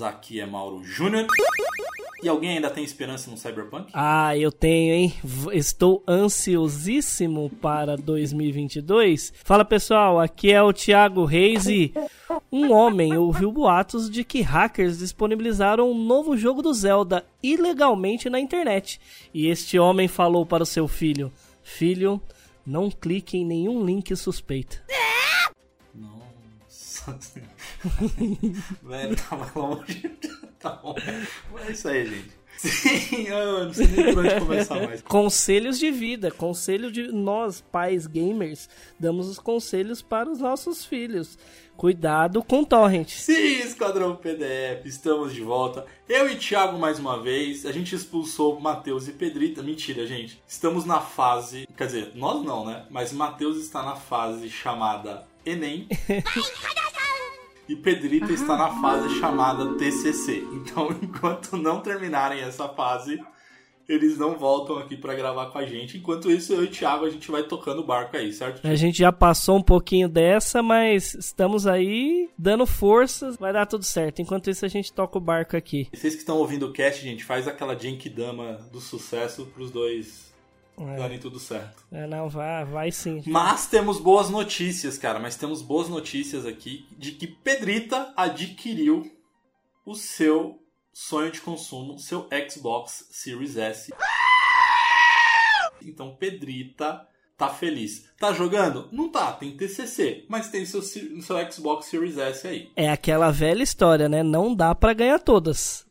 aqui é Mauro Júnior. E alguém ainda tem esperança no Cyberpunk? Ah, eu tenho, hein? Estou ansiosíssimo para 2022. Fala pessoal, aqui é o Thiago Reis e um homem ouviu boatos de que hackers disponibilizaram um novo jogo do Zelda ilegalmente na internet. E este homem falou para o seu filho: Filho, não clique em nenhum link suspeito. Nossa. Velho, tava longe. tá bom. É isso aí, gente. Sim, eu não sei nem por onde começar mais. Conselhos de vida, conselho de nós, pais gamers, damos os conselhos para os nossos filhos. Cuidado com torrent. Sim, Esquadrão PDF, estamos de volta. Eu e Thiago mais uma vez. A gente expulsou Matheus e Pedrita. Mentira, gente. Estamos na fase. Quer dizer, nós não, né? Mas Matheus está na fase chamada Enem. e Pedrita está na fase chamada TCC. Então, enquanto não terminarem essa fase, eles não voltam aqui para gravar com a gente. Enquanto isso, eu e o Thiago, a gente vai tocando o barco aí, certo? A gente já passou um pouquinho dessa, mas estamos aí dando forças, vai dar tudo certo. Enquanto isso, a gente toca o barco aqui. E vocês que estão ouvindo o cast, gente, faz aquela Genkidama do sucesso pros dois é. darem tudo certo. É, não, vai, vai sim. Mas temos boas notícias, cara. Mas temos boas notícias aqui de que Pedrita adquiriu o seu sonho de consumo, seu Xbox Series S. Então, Pedrita tá feliz. Tá jogando? Não tá, tem TCC, mas tem seu, seu Xbox Series S aí. É aquela velha história, né? Não dá para ganhar todas.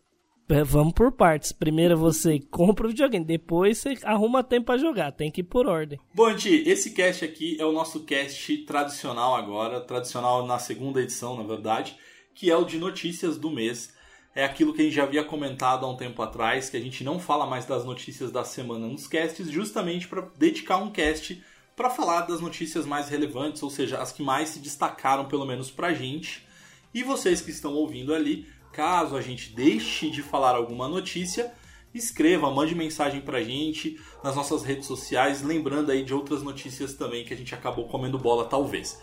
Vamos por partes. Primeiro você compra o videogame, depois você arruma tempo para jogar. Tem que ir por ordem. Bom, Ti, esse cast aqui é o nosso cast tradicional agora, tradicional na segunda edição, na verdade, que é o de notícias do mês. É aquilo que a gente já havia comentado há um tempo atrás, que a gente não fala mais das notícias da semana nos casts, justamente para dedicar um cast para falar das notícias mais relevantes, ou seja, as que mais se destacaram, pelo menos pra gente. E vocês que estão ouvindo ali, Caso a gente deixe de falar alguma notícia, escreva, mande mensagem pra gente nas nossas redes sociais, lembrando aí de outras notícias também que a gente acabou comendo bola, talvez.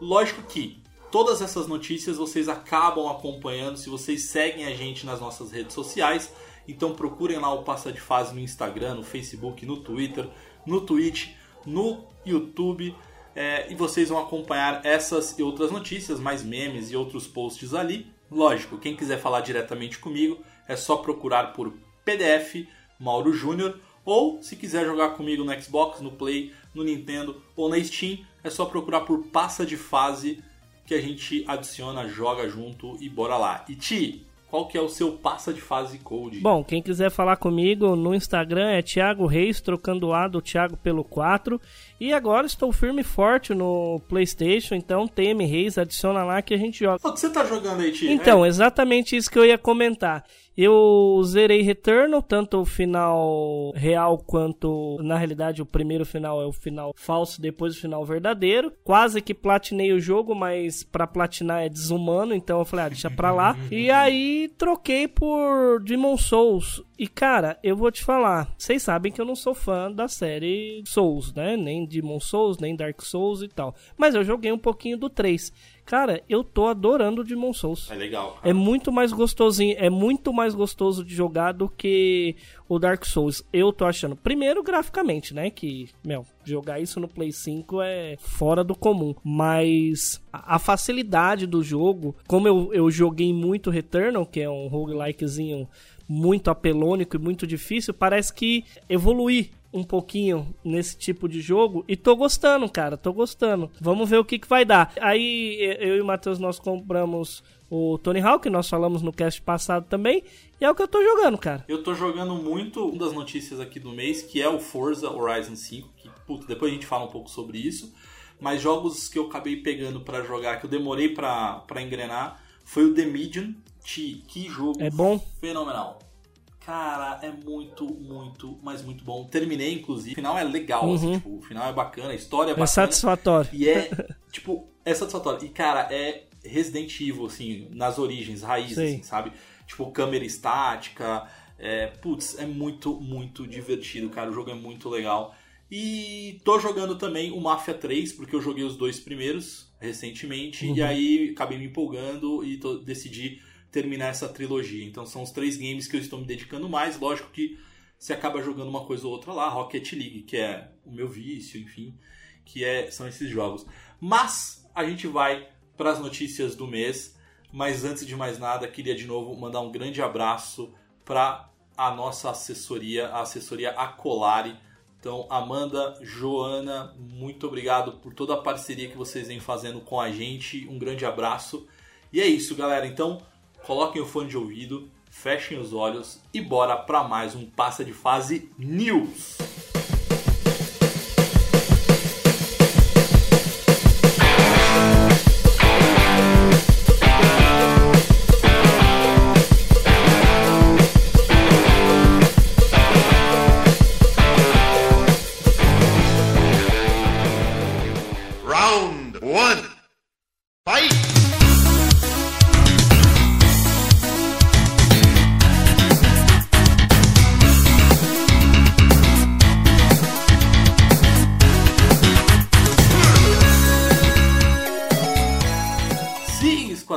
Lógico que todas essas notícias vocês acabam acompanhando se vocês seguem a gente nas nossas redes sociais. Então procurem lá o Passa de Fase no Instagram, no Facebook, no Twitter, no Twitch, no YouTube. É, e vocês vão acompanhar essas e outras notícias, mais memes e outros posts ali. Lógico, quem quiser falar diretamente comigo é só procurar por PDF Mauro Júnior ou se quiser jogar comigo no Xbox, no Play, no Nintendo ou na Steam, é só procurar por Passa de Fase que a gente adiciona, joga junto e bora lá. E Ti, qual que é o seu passa de fase code? Bom, quem quiser falar comigo no Instagram é Thiago Reis, trocando o A do Thiago pelo 4. E agora estou firme e forte no PlayStation, então TM Reis, adiciona lá que a gente joga. O que você tá jogando aí, Tia? Então, é? exatamente isso que eu ia comentar. Eu zerei Returnal, tanto o final real quanto, na realidade, o primeiro final é o final falso, depois o final verdadeiro. Quase que platinei o jogo, mas para platinar é desumano, então eu falei, ah, deixa pra lá. e aí troquei por Demon Souls. E cara, eu vou te falar, vocês sabem que eu não sou fã da série Souls, né? Nem Demon Souls, nem Dark Souls e tal. Mas eu joguei um pouquinho do 3. Cara, eu tô adorando o Demon Souls. É legal. Cara. É muito mais gostosinho, é muito mais gostoso de jogar do que o Dark Souls. Eu tô achando. Primeiro, graficamente, né? Que, meu, jogar isso no Play 5 é fora do comum. Mas a facilidade do jogo, como eu, eu joguei muito Returnal, que é um roguelikezinho muito apelônico e muito difícil, parece que evoluir um pouquinho nesse tipo de jogo e tô gostando, cara, tô gostando. Vamos ver o que, que vai dar. Aí eu e o Matheus nós compramos o Tony Hawk, nós falamos no cast passado também, e é o que eu tô jogando, cara. Eu tô jogando muito uma das notícias aqui do mês, que é o Forza Horizon 5, que puta, depois a gente fala um pouco sobre isso, mas jogos que eu acabei pegando para jogar, que eu demorei para engrenar, foi o The Medium. Que jogo é bom? fenomenal. Cara, é muito, muito, mas muito bom. Terminei, inclusive. O final é legal, assim, uhum. assim, tipo, o final é bacana, a história é, é bacana. É satisfatório. E é, tipo, é satisfatório. E, cara, é Resident Evil, assim, nas origens, raízes, assim, sabe? Tipo, câmera estática. É, putz, é muito, muito divertido, cara. O jogo é muito legal. E tô jogando também o Mafia 3, porque eu joguei os dois primeiros recentemente. Uhum. E aí acabei me empolgando e tô, decidi terminar essa trilogia. Então são os três games que eu estou me dedicando mais. Lógico que você acaba jogando uma coisa ou outra lá, Rocket League, que é o meu vício, enfim, que é, são esses jogos. Mas a gente vai para as notícias do mês. Mas antes de mais nada, queria de novo mandar um grande abraço para a nossa assessoria, a assessoria Acolari. Então, Amanda, Joana, muito obrigado por toda a parceria que vocês vêm fazendo com a gente. Um grande abraço. E é isso, galera. Então, coloquem o fone de ouvido, fechem os olhos e bora para mais um Passa de Fase News.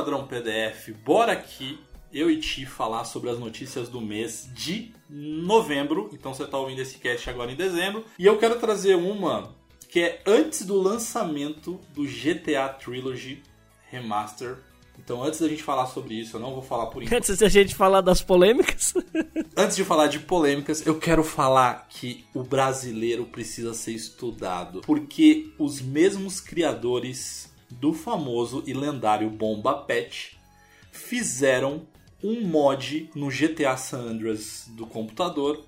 Esquadrão PDF, bora aqui eu e Ti falar sobre as notícias do mês de novembro. Então você está ouvindo esse cast agora em dezembro. E eu quero trazer uma que é antes do lançamento do GTA Trilogy Remaster. Então antes da gente falar sobre isso, eu não vou falar por enquanto. Antes da gente falar das polêmicas. Antes de falar de polêmicas, eu quero falar que o brasileiro precisa ser estudado. Porque os mesmos criadores do famoso e lendário Bomba Pet fizeram um mod no GTA San Andreas do computador,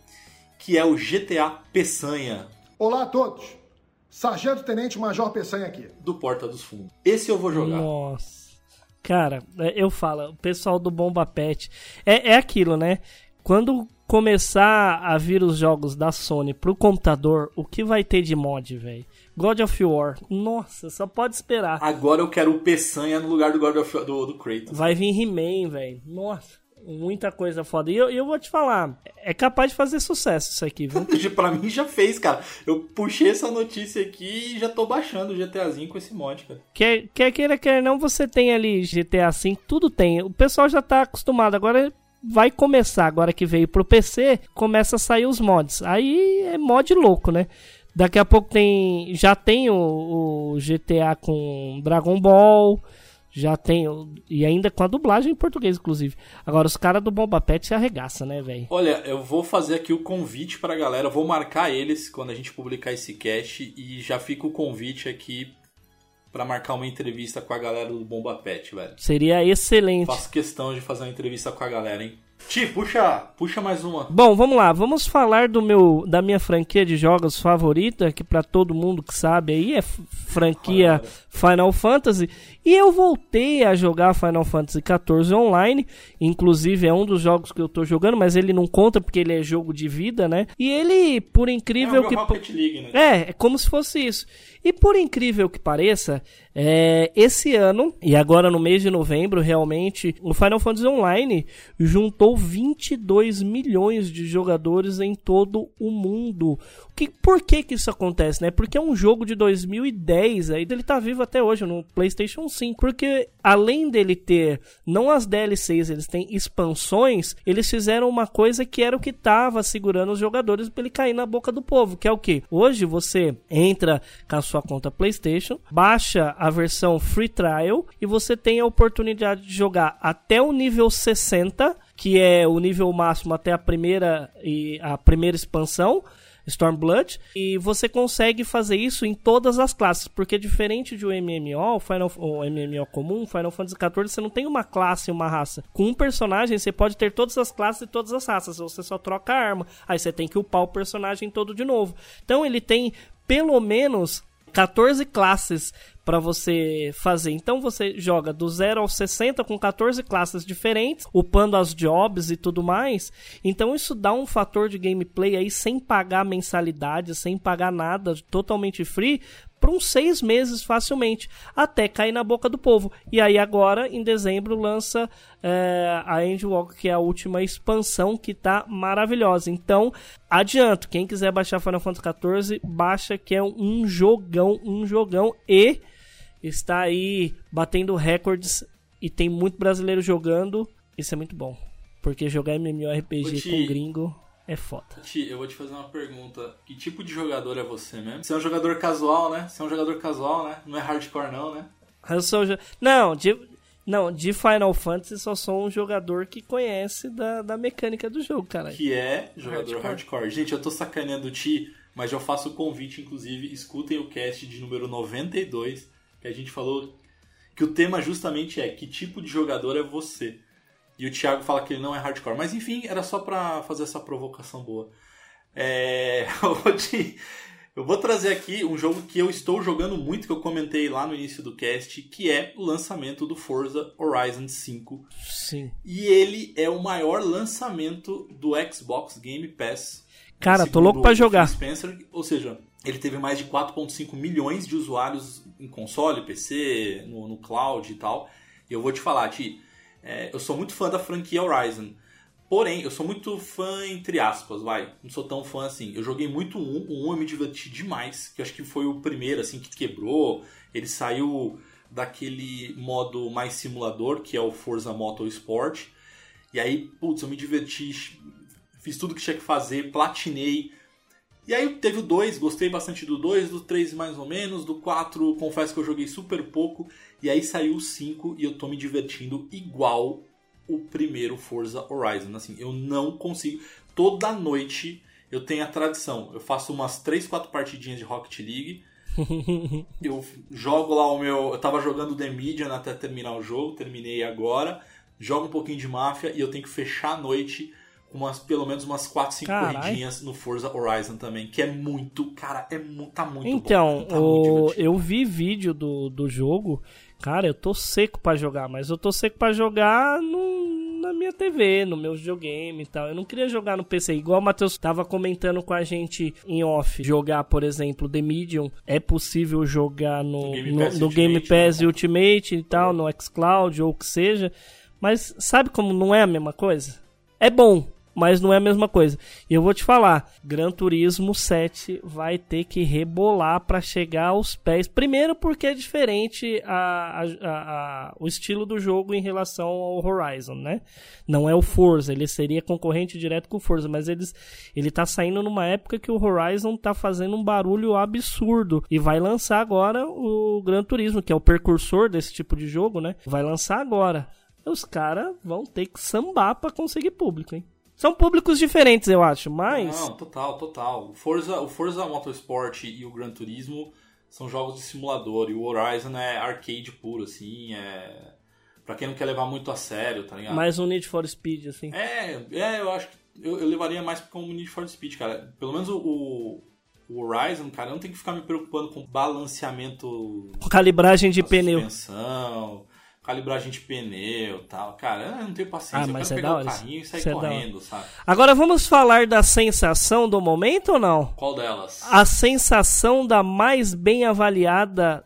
que é o GTA Peçanha Olá a todos. Sargento Tenente Major Peçanha aqui. do Porta dos Fundos. Esse eu vou jogar. Nossa. Cara, é, eu falo, o pessoal do Bomba Pet. É, é aquilo, né? Quando começar a vir os jogos da Sony pro computador, o que vai ter de mod, velho? God of War. Nossa, só pode esperar. Agora eu quero o Peçanha no lugar do God of War- do, do Kratos. Vai vir He-Man, velho. Nossa, muita coisa foda. E eu, eu vou te falar, é capaz de fazer sucesso isso aqui, viu? pra mim já fez, cara. Eu puxei essa notícia aqui e já tô baixando o GTAzinho com esse mod, cara. Quer, quer queira, quer não, você tem ali GTA V, tudo tem. O pessoal já tá acostumado. Agora vai começar, agora que veio pro PC, começa a sair os mods. Aí é mod louco, né? Daqui a pouco tem. Já tem o, o GTA com Dragon Ball. Já tem. E ainda com a dublagem em português, inclusive. Agora, os caras do Bomba Pet se arregaça, né, velho? Olha, eu vou fazer aqui o convite pra galera, vou marcar eles quando a gente publicar esse cast e já fica o convite aqui pra marcar uma entrevista com a galera do Bomba Pet, velho. Seria excelente. Faço questão de fazer uma entrevista com a galera, hein? Ti, puxa, puxa mais uma. Bom, vamos lá, vamos falar do meu da minha franquia de jogos favorita, que pra todo mundo que sabe aí é franquia Final Fantasy, e eu voltei a jogar Final Fantasy XIV online, inclusive é um dos jogos que eu tô jogando, mas ele não conta porque ele é jogo de vida, né? E ele, por É incrível o que Rocket League, né? é, é como se fosse isso. E por incrível que pareça, é, esse ano, e agora no mês de novembro, realmente, o Final Fantasy Online juntou 22 milhões de jogadores em todo o mundo. Que, por que que isso acontece, né? Porque é um jogo de 2010, aí ele tá vivo até hoje no PlayStation 5. Porque além dele ter não as DLCs, eles têm expansões, eles fizeram uma coisa que era o que tava segurando os jogadores pra ele cair na boca do povo, que é o que? Hoje você entra com a sua conta PlayStation, baixa a versão Free Trial e você tem a oportunidade de jogar até o nível 60, que é o nível máximo até a primeira e a primeira expansão. Stormblood, e você consegue fazer isso em todas as classes, porque diferente de um MMO, Final, o MMO comum, Final Fantasy XIV, você não tem uma classe e uma raça. Com um personagem, você pode ter todas as classes e todas as raças, você só troca a arma, aí você tem que upar o personagem todo de novo. Então ele tem pelo menos 14 classes para você fazer. Então você joga do 0 ao 60 com 14 classes diferentes, upando as jobs e tudo mais. Então isso dá um fator de gameplay aí sem pagar mensalidade, sem pagar nada, totalmente free. Por uns seis meses facilmente, até cair na boca do povo. E aí agora, em dezembro, lança é, a Endwalker, que é a última expansão, que tá maravilhosa. Então, adianto, quem quiser baixar Final Fantasy XIV, baixa que é um jogão, um jogão. E está aí batendo recordes e tem muito brasileiro jogando. Isso é muito bom. Porque jogar MMORPG com gringo é foda. Ti, eu vou te fazer uma pergunta. Que tipo de jogador é você mesmo? Você é um jogador casual, né? Você é um jogador casual, né? Não é hardcore, não, né? Eu sou Não, de... Não, de Final Fantasy só sou um jogador que conhece da, da mecânica do jogo, cara. Que é jogador hardcore. Hardcore. Gente, eu tô sacaneando o Ti, mas eu faço o convite, inclusive, escutem o cast de número 92, que a gente falou que o tema justamente é que tipo de jogador é você. E o Thiago fala que ele não é hardcore. Mas enfim, era só pra fazer essa provocação boa. É... Eu vou trazer aqui um jogo que eu estou jogando muito, que eu comentei lá no início do cast, que é o lançamento do Forza Horizon 5. Sim. E ele é o maior lançamento do Xbox Game Pass. Cara, tô louco pra o jogar. Spencer, ou seja, ele teve mais de 4.5 milhões de usuários em console, PC, no, no cloud e tal. E eu vou te falar, Ti, é, eu sou muito fã da franquia Horizon. Porém, eu sou muito fã, entre aspas, vai. Não sou tão fã assim. Eu joguei muito um, o um eu me diverti demais. Que eu acho que foi o primeiro, assim, que quebrou. Ele saiu daquele modo mais simulador, que é o Forza Motorsport. E aí, putz, eu me diverti, fiz tudo que tinha que fazer, platinei. E aí teve o 2, gostei bastante do 2, do 3 mais ou menos, do 4 confesso que eu joguei super pouco. E aí saiu o 5 e eu tô me divertindo igual o primeiro Forza Horizon. Assim, eu não consigo. Toda noite eu tenho a tradição. Eu faço umas 3, 4 partidinhas de Rocket League. eu jogo lá o meu. Eu tava jogando The Medium até terminar o jogo, terminei agora. Jogo um pouquinho de máfia e eu tenho que fechar a noite umas, pelo menos umas 4, 5 Carai. corridinhas no Forza Horizon também. Que é muito. Cara, é tá muito Então, bom. Tá o- eu vi vídeo do, do jogo. Cara, eu tô seco pra jogar, mas eu tô seco pra jogar no, na minha TV, no meu videogame e tal. Eu não queria jogar no PC, igual o Matheus tava comentando com a gente em off. Jogar, por exemplo, The Medium, é possível jogar no, No Game no, Pass no Ultimate, Game Pass né? Ultimate e tal, no xCloud ou o que seja. Mas sabe como não é a mesma coisa? É bom, mas não é a mesma coisa. E eu vou te falar, Gran Turismo 7 vai ter que rebolar para chegar aos pés. Primeiro porque é diferente a, a- a- o estilo do jogo em relação ao Horizon, né? Não é o Forza, ele seria concorrente direto com o Forza, mas eles, ele tá saindo numa época que o Horizon tá fazendo um barulho absurdo e vai lançar agora o Gran Turismo, que é o precursor desse tipo de jogo, né? Vai lançar agora. Os caras vão ter que sambar para conseguir público, hein? São públicos diferentes, eu acho, mas. Não, total, total. O Forza, o Forza Motorsport e o Gran Turismo são jogos de simulador e o Horizon é arcade puro, assim, é... Pra quem não quer levar muito a sério, tá ligado? Mais um Need for Speed, assim. É, é, eu acho que eu, eu levaria mais como Need for Speed, cara. Pelo menos o, o Horizon, cara, eu não tem que ficar me preocupando com balanceamento Com calibragem de pneu. suspensão, calibragem de pneu e tal. Cara, eu não tenho paciência. Ah, eu mas quero é pegar o carrinho e sair é correndo, sabe? Agora vamos falar da sensação do momento ou não? Qual delas? A sensação da mais bem avaliada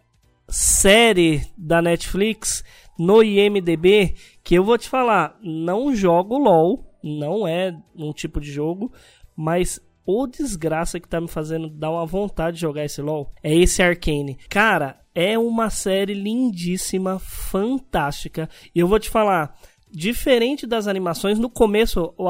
série da Netflix no IMDB, que eu vou te falar, não jogo LoL, não é um tipo de jogo, mas o desgraça que tá me fazendo dar uma vontade de jogar esse LoL é esse Arcane. Cara, é uma série lindíssima, fantástica. E eu vou te falar, diferente das animações, no começo o,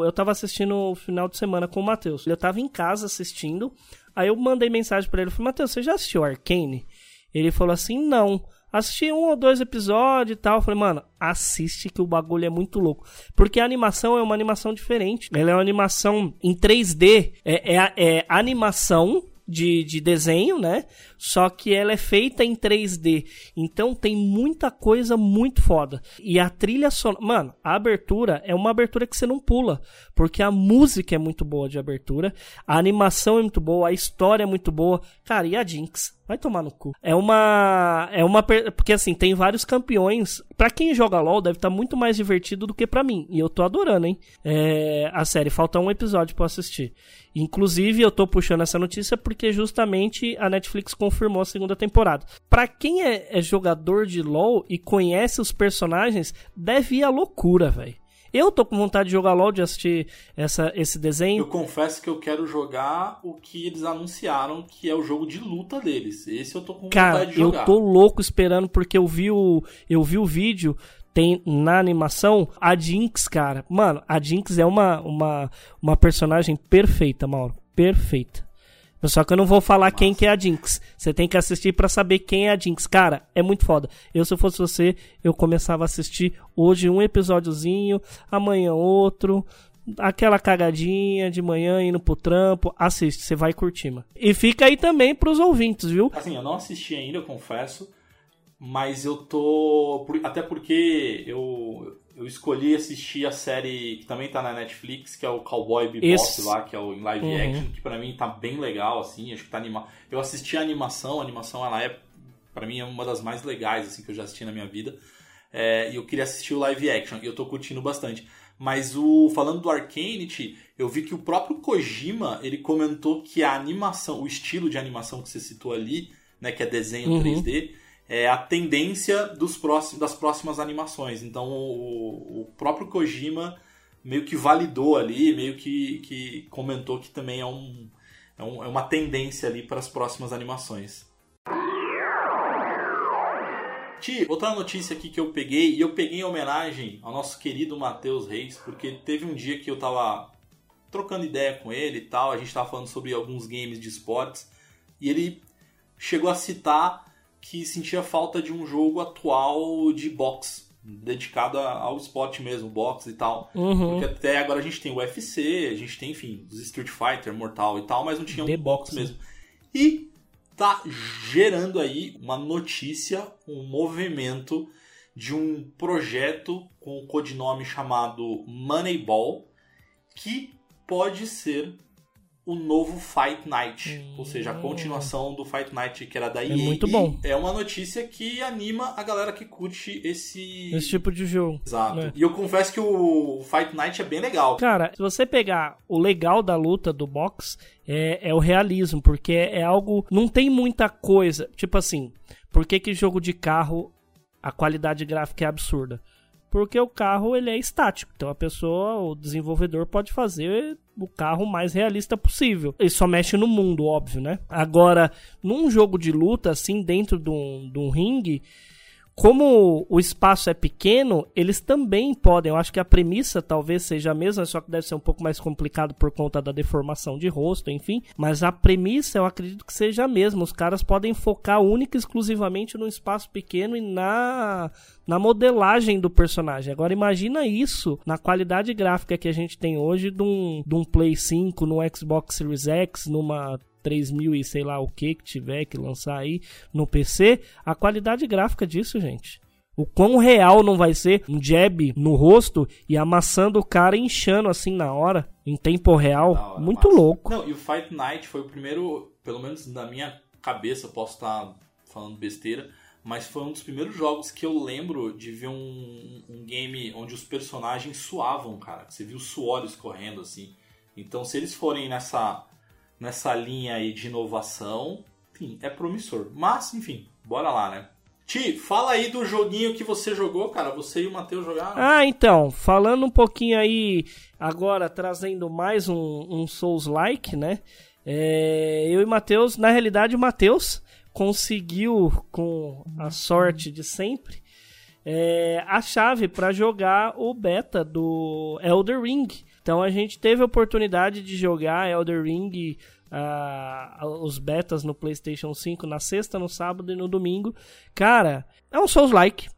o- eu tava assistindo o final de semana com o Matheus. Eu tava em casa assistindo, aí eu mandei mensagem pra ele, falei, Matheus, você já assistiu Arcane? Ele falou assim, não. Assisti um ou dois episódios e tal. Falei, mano, assiste que o bagulho é muito louco. Porque a animação é uma animação diferente. Ela é uma animação em 3D. É, é, é animação de, de desenho, né? Só que ela é feita em 3D. Então tem muita coisa muito foda. E a trilha sonora. Mano, a abertura é uma abertura que você não pula. Porque a música é muito boa de abertura. A animação é muito boa. A história é muito boa. Cara, e a Jinx? Vai tomar no cu. É uma. É uma. Porque assim, tem vários campeões. Pra quem joga LOL, deve estar muito mais divertido do que pra mim. E eu tô adorando, hein? É, A série. Falta um episódio pra assistir. Inclusive, eu tô puxando essa notícia porque justamente a Netflix confirmou a segunda temporada. Pra quem é, é jogador de LoL e conhece os personagens, deve ir à loucura, velho. Eu tô com vontade de jogar LoL, de assistir essa, esse Eu desenho. confesso que eu quero jogar o que eles anunciaram que é o jogo de luta deles. Esse eu tô com Cara, vontade de eu jogar. tô louco esperando porque eu vi o, eu vi o vídeo. tem na animação, a Jinx, cara. Mano, a Jinx é uma, uma, uma personagem perfeita, Mauro. Perfeita. Só que eu não vou falar Nossa. quem que é a Jinx. Você tem que assistir para saber quem é a Jinx. Cara, é muito foda. Eu, se eu fosse você, eu começava a assistir hoje um episódiozinho, amanhã outro. Aquela cagadinha de manhã indo pro trampo. Assiste, você vai curtir, mano. E fica aí também pros ouvintes, viu? Assim, eu não assisti ainda, eu confesso. Mas eu tô. Até porque eu, eu escolhi assistir a série que também tá na Netflix, que é o Cowboy Bebop Esse... lá, que é o em live uhum. action, que para mim tá bem legal, assim, acho que tá animado. Eu assisti a animação, a animação ela é, para mim, é uma das mais legais, assim, que eu já assisti na minha vida. É, e eu queria assistir o live action, e eu tô curtindo bastante. Mas o falando do Arcanity, eu vi que o próprio Kojima, ele comentou que a animação, o estilo de animação que você citou ali, né, que é desenho uhum. 3D, é a tendência dos próximos, das próximas animações. Então o, o, próprio Kojima meio que validou ali, meio que, que comentou que também é, um, é, um, é uma tendência ali para as próximas animações. Ti, outra notícia aqui que eu peguei, e eu peguei em homenagem ao nosso querido Matheus Reis, porque teve um dia que eu tava trocando ideia com ele e tal, a gente tava falando sobre alguns games de esportes, e ele chegou a citar que sentia falta de um jogo atual de boxe, dedicado ao esporte mesmo, boxe e tal. Uhum. Porque até agora a gente tem o UFC, a gente tem, enfim, os Street Fighter, Mortal e tal, mas não tinha um boxe mesmo. E tá gerando aí uma notícia, um movimento de um projeto com o codinome chamado Moneyball, que pode ser o novo Fight Night, hum. ou seja, a continuação do Fight Night que era da EA. É muito bom. é uma notícia que anima a galera que curte esse esse tipo de jogo. Exato. Né? E eu confesso que o Fight Night é bem legal. Cara, se você pegar o legal da luta do box é, é o realismo, porque é, é algo não tem muita coisa, tipo assim, por que que jogo de carro a qualidade gráfica é absurda? porque o carro ele é estático. Então a pessoa, o desenvolvedor pode fazer o carro mais realista possível. Ele só mexe no mundo, óbvio, né? Agora, num jogo de luta assim dentro de um, de um ringue, como o espaço é pequeno, eles também podem. Eu acho que a premissa talvez seja a mesma, só que deve ser um pouco mais complicado por conta da deformação de rosto, enfim. Mas a premissa eu acredito que seja a mesma. Os caras podem focar única e exclusivamente no espaço pequeno e na, na modelagem do personagem. Agora imagina isso na qualidade gráfica que a gente tem hoje de um, de um Play 5, no Xbox Series X, numa 3000 e sei lá o que que tiver que lançar aí no PC, a qualidade gráfica disso, gente. O quão real não vai ser um jab no rosto e amassando o cara inchando assim na hora, em tempo real. Hora, Muito massa. louco. Não, e o Fight Night foi o primeiro, pelo menos na minha cabeça, posso estar falando besteira, mas foi um dos primeiros jogos que eu lembro de ver um, um game onde os personagens suavam, cara. Você viu suores correndo assim. Então, se eles forem nessa nessa linha aí de inovação, enfim, é promissor. Mas, enfim, bora lá, né? Ti, fala aí do joguinho que você jogou, cara. Você e o Matheus jogaram. Ah, então, falando um pouquinho aí, agora trazendo mais um, um Souls-like, né? É, eu e o Matheus, na realidade, o Matheus conseguiu, com a sorte de sempre, é, a chave para jogar o beta do Elder Ring. Então a gente teve a oportunidade de jogar Elder Ring, uh, os betas no PlayStation 5 na sexta, no sábado e no domingo. Cara, é um Souls-like.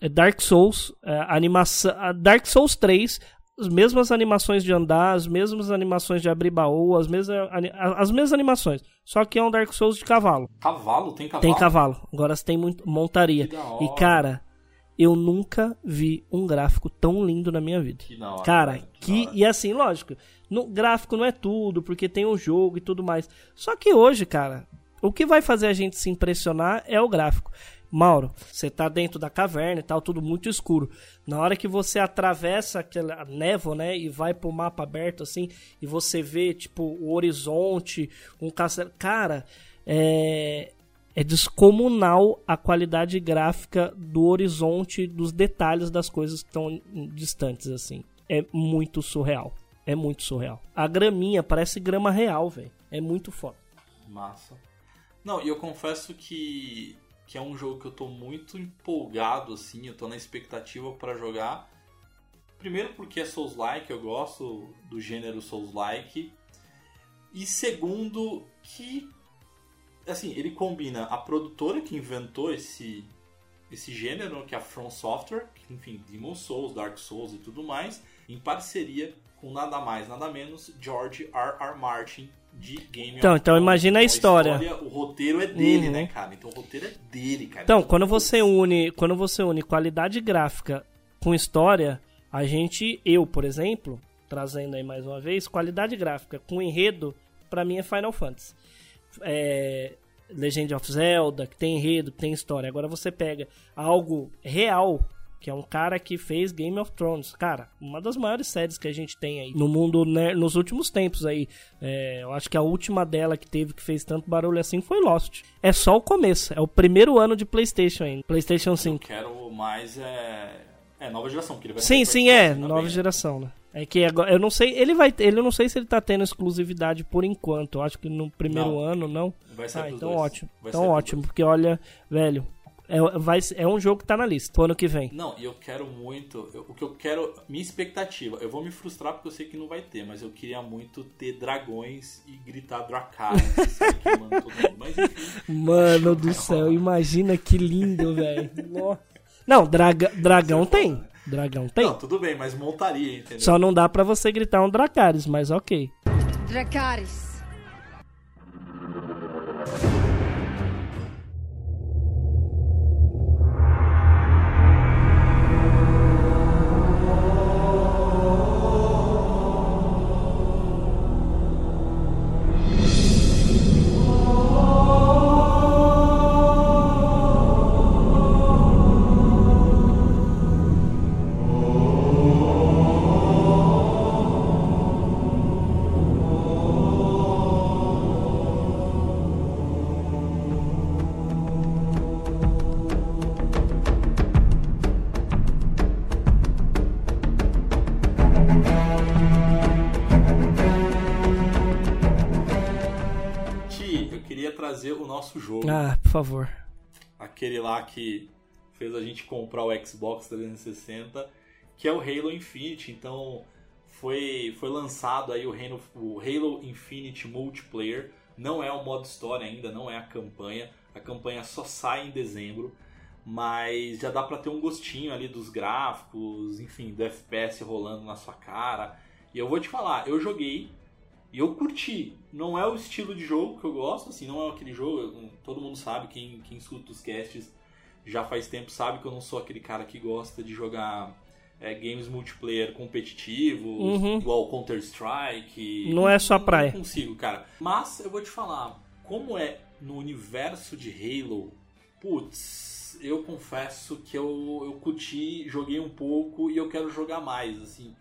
É Dark Souls, é, animação, Dark Souls 3, as mesmas animações de andar, as mesmas animações de abrir baú, as mesmas, as mesmas animações. Só que é um Dark Souls de cavalo. Cavalo? Tem cavalo? Tem cavalo. Agora você tem muito, montaria. E cara, eu nunca vi um gráfico tão lindo na minha vida. Que hora, Cara, que, que e assim, lógico, no gráfico não é tudo, porque tem o um jogo e tudo mais. Só que hoje, cara, o que vai fazer a gente se impressionar é o gráfico. Mauro, você tá dentro da caverna e tal, tudo muito escuro. Na hora que você atravessa aquela névoa, né, e vai pro mapa aberto assim, e você vê tipo o horizonte, um castelo, cara, é é descomunal a qualidade gráfica do horizonte, dos detalhes das coisas que estão distantes, assim. É muito surreal. É muito surreal. A graminha parece grama real, velho. É muito foda. Massa. Não, e eu confesso que que é um jogo que eu tô muito empolgado, assim, eu tô na expectativa para jogar. Primeiro porque é Souls-like, eu gosto do gênero Souls-like. E segundo que, assim, ele combina a produtora que inventou esse, esse gênero, que é a From Software, que, enfim, Demon Souls, Dark Souls e tudo mais, em parceria com nada mais, nada menos, George R. R. Martin, de Game Então, of então Thrones. imagina a Então, história. O roteiro é dele, Uhum. né, cara? Então o roteiro é dele, cara. Então, quando você une, quando você une qualidade gráfica com história, a gente, eu, por exemplo, trazendo aí mais uma vez, qualidade gráfica com enredo, pra mim é Final Fantasy. É, Legend of Zelda, que tem enredo, que tem história. Agora você pega algo real, que é um cara que fez Game of Thrones. Cara, uma das maiores séries que a gente tem aí no mundo né, nos últimos tempos aí. É, eu acho que a última dela que teve que fez tanto barulho assim foi Lost. É só o começo, é o primeiro ano de PlayStation ainda. PlayStation Eu 5. quero mais é. É nova geração, porque ele vai Sim, sim, é, Xbox nova também, né? geração, né? É que agora, eu não sei, ele vai, ele eu não sei se ele tá tendo exclusividade por enquanto. Eu acho que no primeiro Não. ano não. Vai sair Ah, então dois. ótimo. Vai Então ótimo, porque olha, velho, é, vai, é um jogo que tá na lista pro ano que vem. Não, e eu quero muito. eu- o que eu quero. Minha expectativa. Eu vou me frustrar porque eu sei que não vai ter, mas eu queria muito ter dragões e gritar Dracarys. Mas enfim. Mano do céu, imagina que lindo, velho. Nossa. Não, draga, dragão tem. Dragão tem. Não, tudo bem, mas montaria, entendeu? Só não dá pra você gritar um Dracarys, mas ok. Dracarys. Jogo. Ah, por favor. aquele lá que fez a gente comprar o Xbox 360, que é o Halo Infinite. Então foi, foi lançado aí o Halo, o Halo Infinite Multiplayer. Não é o modo história ainda, não é a campanha. A campanha só sai em dezembro, mas já dá pra ter um gostinho ali dos gráficos, enfim, do FPS rolando na sua cara. E eu vou te falar, eu joguei e eu curti. Não é o estilo de jogo que eu gosto, assim, não é aquele jogo. eu- Todo mundo sabe, quem, quem escuta os casts já faz tempo sabe que eu não sou aquele cara que gosta de jogar é, games multiplayer competitivos, Uhum. igual Counter-Strike. Não é só praia. Não consigo, cara. Mas eu vou te falar, como é no universo de Halo, putz, eu confesso que eu, eu curti, joguei um pouco e eu quero jogar mais, assim.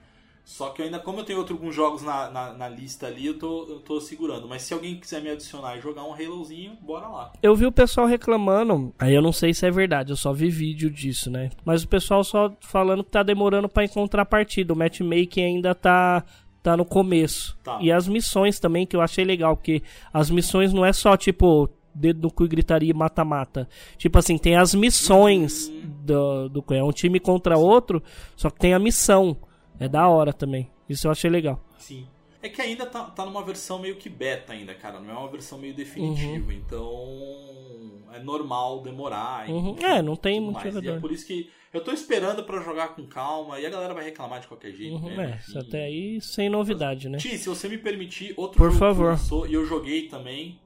Só que eu ainda, como eu tenho outros alguns jogos na, na, na lista ali, eu tô, eu tô segurando. Mas se alguém quiser me adicionar e jogar um Halozinho, bora lá. Eu vi o pessoal reclamando, aí eu não sei se é verdade, eu só vi vídeo disso, né? Mas o pessoal só falando que tá demorando pra encontrar partida, o matchmaking ainda tá tá no começo. Tá. E as missões também que eu achei legal, porque as missões não é só tipo dedo no cu e gritaria e mata-mata. Tipo assim, tem as missões do, do é um time contra outro, só que tem a missão. É da hora também. Isso eu achei legal. Sim. É que ainda tá, tá numa versão meio que beta ainda, cara. Não é uma versão meio definitiva. Então é normal demorar. Uhum. enfim, É, não tem muito mais. E é por isso que eu tô esperando pra jogar com calma. E a galera vai reclamar de qualquer jeito. Uhum, né? é, até aí sem novidade, né? Ti, se você me permitir, outro Por jogo favor. que lançou e eu joguei também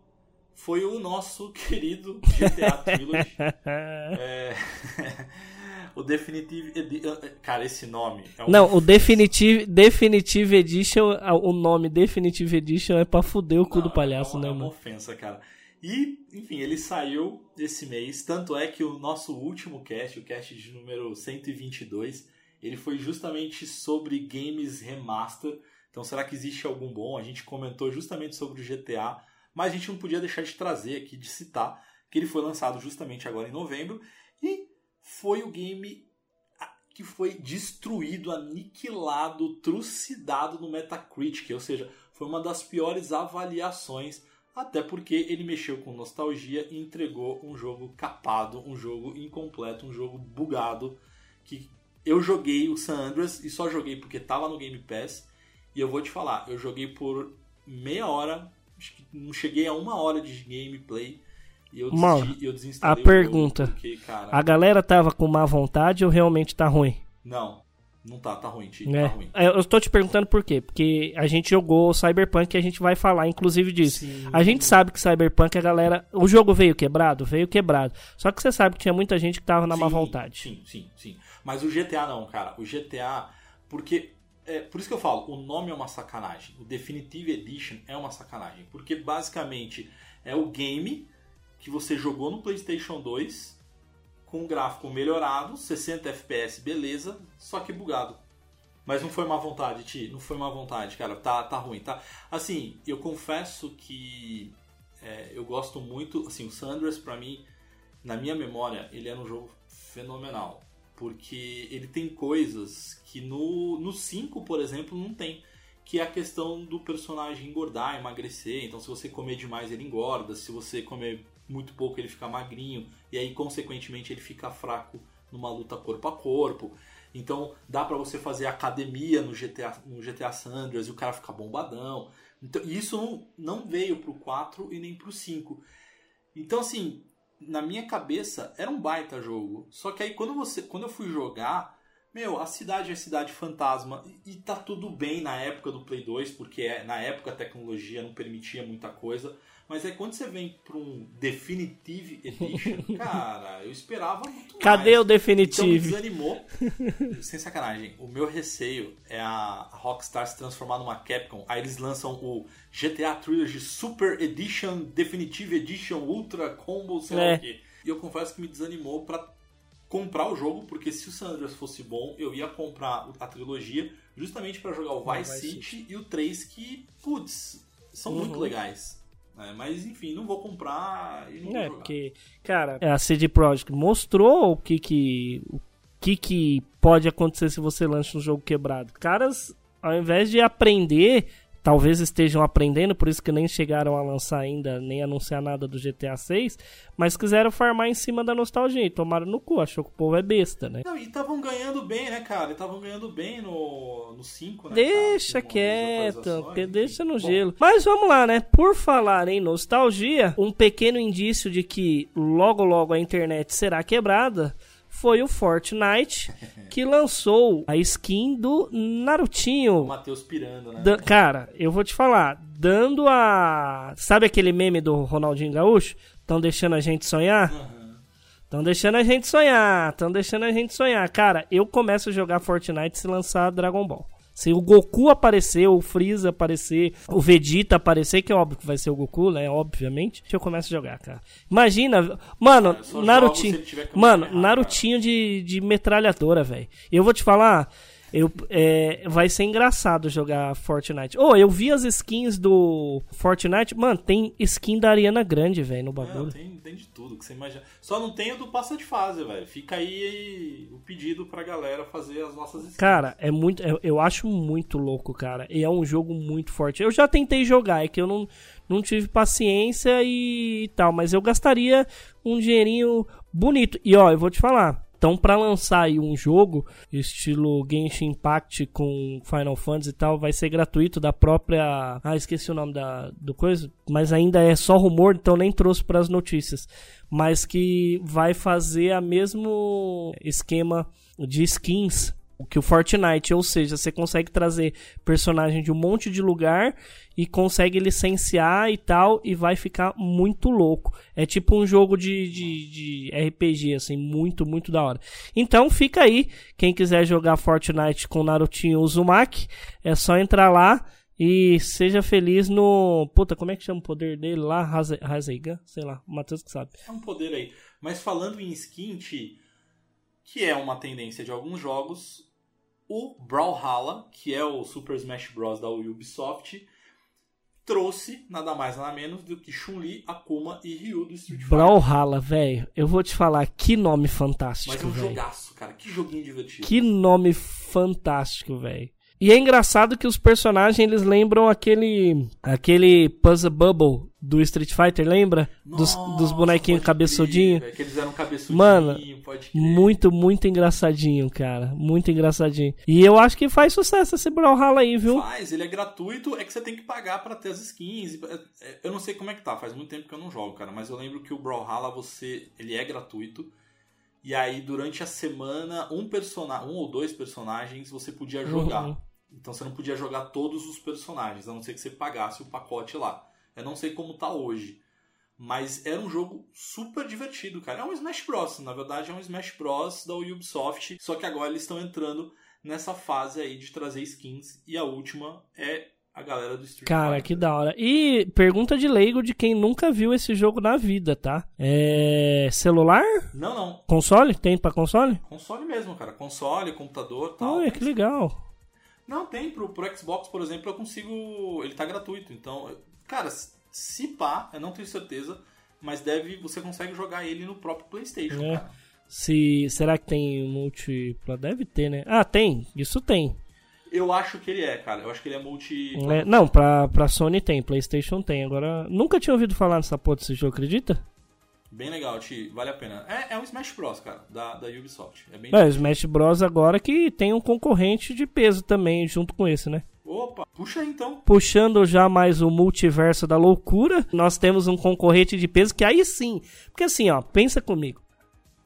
foi o nosso querido GTA Trilogy. É, o Definitive Edi- Cara, esse nome é um Não, o Definitive, Definitive Edition, o nome Definitive Edition é pra fuder o cu Não, do palhaço, é uma, né, é uma mano? ofensa, cara. E, enfim, ele saiu esse mês. Tanto é que o nosso último cast, o cast de número 122, ele foi justamente sobre games remaster. Então, será que existe algum bom? A gente comentou justamente sobre o GTA, mas a gente não podia deixar de trazer aqui, de citar, que ele foi lançado justamente agora em novembro. E foi o game que foi destruído, aniquilado, trucidado no Metacritic, ou seja, foi uma das piores avaliações Até porque ele mexeu com nostalgia e entregou um jogo capado, um jogo incompleto, um jogo bugado. Que eu joguei o San Andreas e só joguei porque tava no Game Pass. E eu vou te falar, eu joguei por meia hora, não cheguei a uma hora de gameplay. E eu, desisti, Mano, eu desinstalei a pergunta. Jogo porque, cara, A galera tava com má vontade ou realmente tá ruim? Não, não tá, tá ruim, Ti, É. tá ruim. É, Eu estou te perguntando por quê? Porque a gente jogou Cyberpunk e a gente vai falar, inclusive, disso. Sim. A gente sabe que Cyberpunk, a galera. O jogo veio quebrado? Veio quebrado. Só que você sabe que tinha muita gente que tava na má Sim, vontade. Sim, sim, sim. Mas o GTA não, cara. O GTA. Porque. É, por isso que eu falo, o nome é uma sacanagem. O Definitive Edition é uma sacanagem. Porque basicamente é o game que você jogou no PlayStation 2 com um gráfico melhorado, 60 FPS, beleza, só que bugado. Mas não foi má vontade, Ti. Não foi má vontade, cara. Tá, tá ruim, tá? Assim, eu confesso que é, eu gosto muito. Assim, o Sanders, pra mim, na minha memória, ele era um jogo fenomenal. Porque ele tem coisas que no, no 5, por exemplo, não tem. Que é a questão do personagem engordar, emagrecer. Então, se você comer demais, ele engorda. Se você comer muito pouco, ele fica magrinho. E aí, consequentemente, ele fica fraco numa luta corpo a corpo. Então, dá pra você fazer academia no GTA, no GTA San Andreas e o cara fica bombadão. Então, isso não, não veio pro 4 e nem pro 5. Então, assim, na minha cabeça era um baita jogo. Só que aí quando você, quando eu fui jogar, meu, a cidade é cidade fantasma e, e tá tudo bem na época do Play 2, porque é- na época a tecnologia não permitia muita coisa. Mas aí quando você vem pra um Definitive Edition, cara, eu esperava muito Cadê mais. o Então me Definitive? desanimou. Sem sacanagem, o meu receio é a Rockstar se transformar numa Capcom. Aí eles lançam o GTA Trilogy Super Edition, Definitive Edition, Ultra Combo, sei lá É. o quê. E eu confesso que me desanimou pra comprar o jogo, porque se o San Andreas fosse bom, eu ia comprar a trilogia justamente pra jogar o Vice, Vice City e o 3, que, putz, são muito Uhum. legais. É, mas enfim, não vou comprar e não vou É, jogar. porque, cara, a CD Projekt mostrou o que que, o que que pode acontecer se você lança um jogo quebrado. Caras, ao invés de aprender, talvez estejam aprendendo, por isso que nem chegaram a lançar ainda, nem anunciar nada do GTA 6, mas quiseram farmar em cima da nostalgia e tomaram no cu, achou que o povo é besta, né? Não, e estavam ganhando bem, né, cara? Estavam ganhando bem no, no 5, né? Deixa as quieto, porque deixa no Bom, gelo. Mas vamos lá, né? Por falar em nostalgia, um pequeno indício de que logo logo a internet será quebrada foi o Fortnite que lançou a skin do O Narutinho. Matheus pirando, né? Da- cara, eu vou te falar, dando a. Sabe aquele meme do Ronaldinho Gaúcho? Estão deixando a gente sonhar? Aham. Estão deixando a gente sonhar, estão deixando a gente sonhar. Cara, eu começo a jogar Fortnite se lançar Dragon Ball. Se o Goku aparecer, o Freeza aparecer, o Vegeta aparecer, que é óbvio que vai ser o Goku, né? Obviamente. Eu começo a jogar, cara. Imagina, mano, Narutinho. Mano, Narutinho de, de metralhadora, velho. Eu vou te falar. Eu, é, vai ser engraçado jogar Fortnite. Ô, eu vi as skins do Fortnite. Mano, tem skin da Ariana Grande, velho, no bagulho. tem, tem de tudo que você imagina. Só não tem o do passa de fase, velho. Fica aí o pedido pra galera fazer as nossas skins. Cara, é muito. Eu, eu acho muito louco, cara. E é um jogo muito forte. Eu já tentei jogar, é que eu não, não tive paciência e, tal. Mas eu gastaria um dinheirinho bonito. E ó, eu vou te falar. Então, pra lançar aí um jogo, estilo Genshin Impact com Final Fantasy e tal, vai ser gratuito da própria. Ah, esqueci o nome da, do coisa. Mas ainda é só rumor, então nem trouxe pras notícias. Mas que vai fazer a mesmo esquema de skins que o Fortnite, ou seja, você consegue trazer personagem de um monte de lugar e consegue licenciar e tal, e vai ficar muito louco. É tipo um jogo de, de, de RPG, assim, muito, muito da hora. Então fica aí, quem quiser jogar Fortnite com Narutinho Uzumaki, é só entrar lá e seja feliz no. Puta, como é que chama o poder dele lá? Rasengan? Sei lá, o Matheus que sabe. É um poder aí. Mas falando em skin, que é uma tendência de alguns jogos, o Brawlhalla, que é o Super Smash Bros. da Ubisoft, trouxe nada mais nada menos do que Chun-Li, Akuma e Ryu do Street Fighter. Brawlhalla, velho. Eu vou te falar, que nome fantástico, Mas é um velho. jogaço, cara. Que joguinho divertido. Que nome fantástico, velho. E é engraçado que os personagens eles lembram aquele aquele Puzzle Bubble do Street Fighter, lembra? dos, Nossa, dos bonequinhos pode cabeçudinho. crer, velho, Que eles eram cabeçudinho, Mano, pode crer. Muito, muito engraçadinho, cara. Muito engraçadinho. E eu acho que faz sucesso esse Brawlhalla aí, viu? Faz, ele é gratuito, é que você tem que pagar pra ter as skins. É, é, Eu não sei como é que tá, faz muito tempo que eu não jogo, cara, mas eu lembro que o Brawlhalla você, ele é gratuito. E aí durante a semana, um personagem, um ou dois personagens você podia jogar. Uhum. Então você não podia jogar todos os personagens, a não ser que você pagasse o pacote lá. Eu não sei como tá hoje. Mas era um jogo super divertido, cara. É um Smash Bros. Na verdade, é um Smash Bros. da Ubisoft. Só que agora eles estão entrando nessa fase aí de trazer skins. E a última é a galera do Street Cara, Fighter. que da hora. E pergunta de leigo de quem nunca viu esse jogo na vida, tá? É. celular? Não, não. Console? Tem pra console? Console mesmo, cara. Console, computador tal. Olha, que legal. Não, tem. Pro, pro Xbox, por exemplo, eu consigo. Ele tá gratuito. Então, cara, se pá, eu não tenho certeza. Mas deve. Você consegue jogar ele no próprio PlayStation, É. Se. Será que tem múltipla? Deve ter, né? Ah, tem. Isso tem. Eu acho que ele é, cara. Eu acho que ele é multi. É, não, pra, pra Sony tem, PlayStation tem. Agora, nunca tinha ouvido falar nessa porra desse jogo, acredita? Bem legal, Ti. Vale a pena. É, é um Smash Bros, cara, da, da Ubisoft. É bem. É, o Smash Bros. agora que tem um concorrente de peso também, junto com esse, né? Opa, puxa aí então. Puxando já mais o multiverso da loucura, nós temos um concorrente de peso que aí sim. Porque assim, ó, pensa comigo.